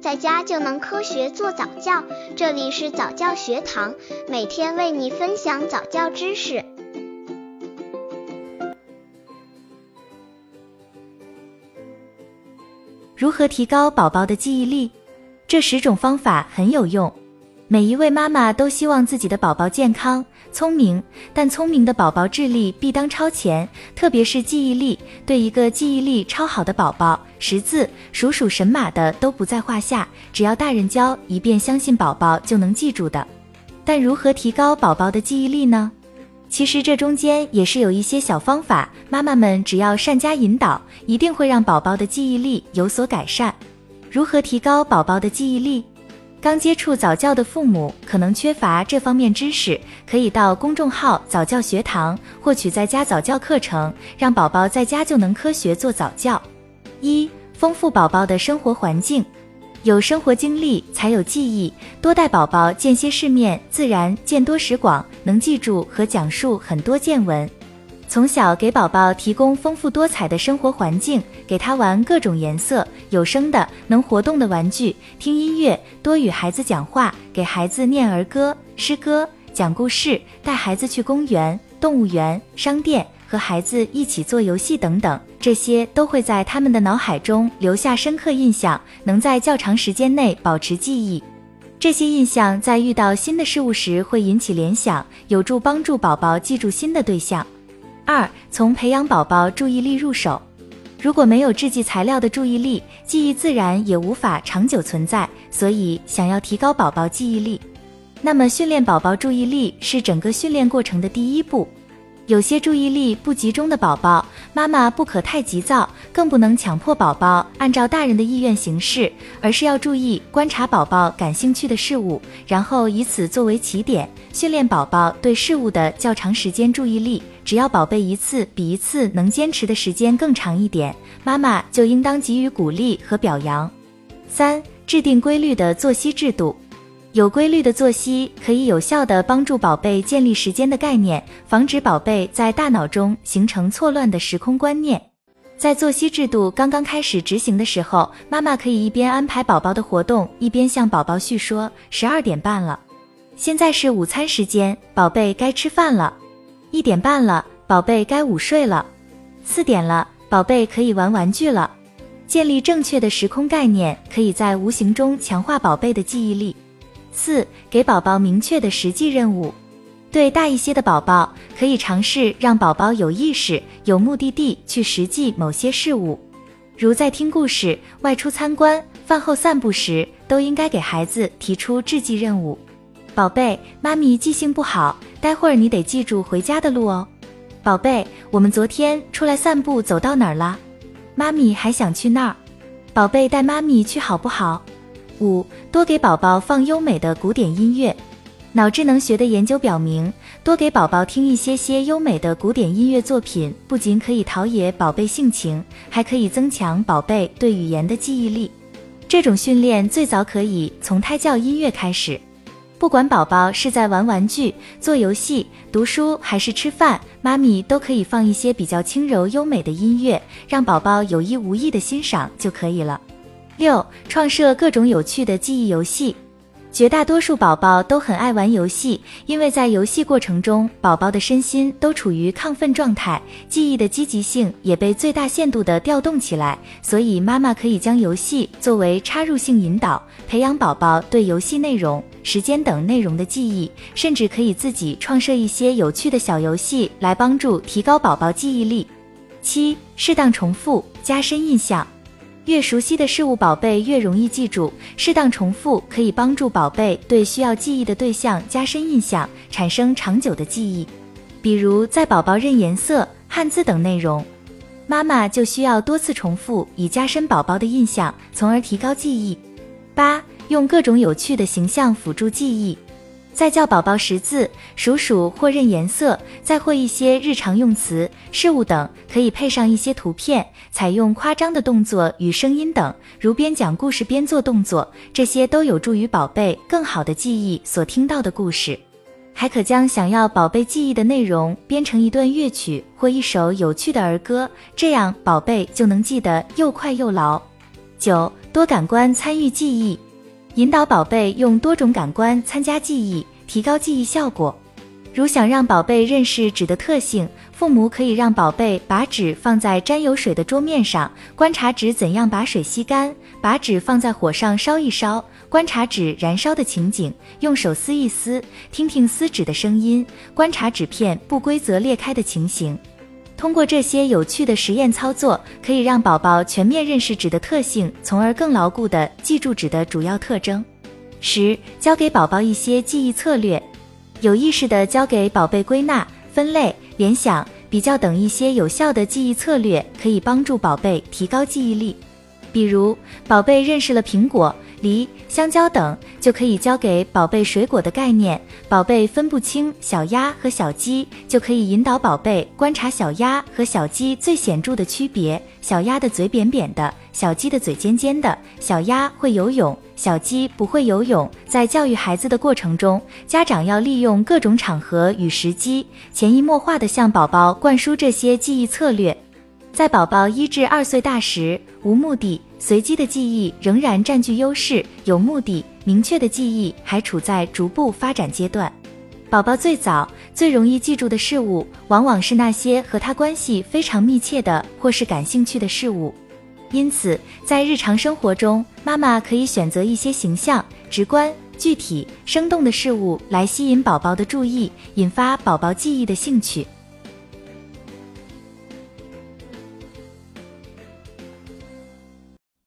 在家就能科学做早教。这里是早教学堂，每天为你分享早教知识。如何提高宝宝的记忆力？这十种方法很有用。每一位妈妈都希望自己的宝宝健康、聪明，但聪明的宝宝智力必当超前，特别是记忆力。对一个记忆力超好的宝宝，识字、数数神马的都不在话下，只要大人教一遍，相信宝宝就能记住的。但如何提高宝宝的记忆力呢？其实这中间也是有一些小方法，妈妈们只要善加引导，一定会让宝宝的记忆力有所改善。如何提高宝宝的记忆力？刚接触早教的父母可能缺乏这方面知识，可以到公众号早教学堂获取在家早教课程，让宝宝在家就能科学做早教。一、丰富宝宝的生活环境，有生活经历才有记忆，多带宝宝见些世面，自然见多识广，能记住和讲述很多见闻。从小给宝宝提供丰富多彩的生活环境，给他玩各种颜色、有声的、能活动的玩具，听音乐，多与孩子讲话，给孩子念儿歌、诗歌，讲故事，带孩子去公园、动物园、商店，和孩子一起做游戏等等，这些都会在他们的脑海中留下深刻印象，能在较长时间内保持记忆。这些印象在遇到新的事物时会引起联想，有助帮助宝宝记住新的对象。二、从培养宝宝注意力入手。如果没有制剂材料的注意力，记忆自然也无法长久存在。所以，想要提高宝宝记忆力，那么训练宝宝注意力是整个训练过程的第一步。有些注意力不集中的宝宝，妈妈不可太急躁，更不能强迫宝宝按照大人的意愿行事，而是要注意观察宝宝感兴趣的事物，然后以此作为起点，训练宝宝对事物的较长时间注意力。只要宝贝一次比一次能坚持的时间更长一点，妈妈就应当给予鼓励和表扬。三、制定规律的作息制度。有规律的作息可以有效地帮助宝贝建立时间的概念，防止宝贝在大脑中形成错乱的时空观念。在作息制度刚刚开始执行的时候，妈妈可以一边安排宝宝的活动，一边向宝宝叙说：“十二点半了，现在是午餐时间，宝贝该吃饭了；一点半了，宝贝该午睡了；四点了，宝贝可以玩玩具了。”建立正确的时空概念，可以在无形中强化宝贝的记忆力。四、给宝宝明确的实际任务。对大一些的宝宝，可以尝试让宝宝有意识、有目的地去实际某些事物，如在听故事、外出参观、饭后散步时，都应该给孩子提出制记任务。宝贝，妈咪记性不好，待会儿你得记住回家的路哦。宝贝，我们昨天出来散步走到哪儿了？妈咪还想去那儿。宝贝，带妈咪去好不好？五、多给宝宝放优美的古典音乐。脑智能学的研究表明，多给宝宝听一些些优美的古典音乐作品，不仅可以陶冶宝贝性情，还可以增强宝贝对语言的记忆力。这种训练最早可以从胎教音乐开始。不管宝宝是在玩玩具、做游戏、读书还是吃饭，妈咪都可以放一些比较轻柔优美的音乐，让宝宝有意无意的欣赏就可以了。六、创设各种有趣的记忆游戏。绝大多数宝宝都很爱玩游戏，因为在游戏过程中，宝宝的身心都处于亢奋状态，记忆的积极性也被最大限度的调动起来。所以，妈妈可以将游戏作为插入性引导，培养宝宝对游戏内容、时间等内容的记忆，甚至可以自己创设一些有趣的小游戏来帮助提高宝宝记忆力。七、适当重复，加深印象。越熟悉的事物，宝贝越容易记住。适当重复可以帮助宝贝对需要记忆的对象加深印象，产生长久的记忆。比如，在宝宝认颜色、汉字等内容，妈妈就需要多次重复，以加深宝宝的印象，从而提高记忆。八、用各种有趣的形象辅助记忆。在教宝宝识字、数数或认颜色，再或一些日常用词、事物等，可以配上一些图片，采用夸张的动作与声音等，如边讲故事边做动作，这些都有助于宝贝更好的记忆所听到的故事。还可将想要宝贝记忆的内容编成一段乐曲或一首有趣的儿歌，这样宝贝就能记得又快又牢。九、多感官参与记忆，引导宝贝用多种感官参加记忆，提高记忆效果。如想让宝贝认识纸的特性，父母可以让宝贝把纸放在沾有水的桌面上，观察纸怎样把水吸干；把纸放在火上烧一烧，观察纸燃烧的情景；用手撕一撕，听听撕纸的声音，观察纸片不规则裂开的情形。通过这些有趣的实验操作，可以让宝宝全面认识纸的特性，从而更牢固地记住纸的主要特征。十、教给宝宝一些记忆策略，有意识的教给宝贝归纳、分类、联想、比较等一些有效的记忆策略，可以帮助宝贝提高记忆力。比如，宝贝认识了苹果。梨、香蕉等就可以教给宝贝水果的概念。宝贝分不清小鸭和小鸡，就可以引导宝贝观察小鸭和小鸡最显著的区别：小鸭的嘴扁扁的，小鸡的嘴尖尖的。小鸭会游泳，小鸡不会游泳。在教育孩子的过程中，家长要利用各种场合与时机，潜移默化地向宝宝灌输这些记忆策略。在宝宝一至二岁大时，无目的。随机的记忆仍然占据优势，有目的、明确的记忆还处在逐步发展阶段。宝宝最早、最容易记住的事物，往往是那些和他关系非常密切的或是感兴趣的事物。因此，在日常生活中，妈妈可以选择一些形象、直观、具体、生动的事物来吸引宝宝的注意，引发宝宝记忆的兴趣。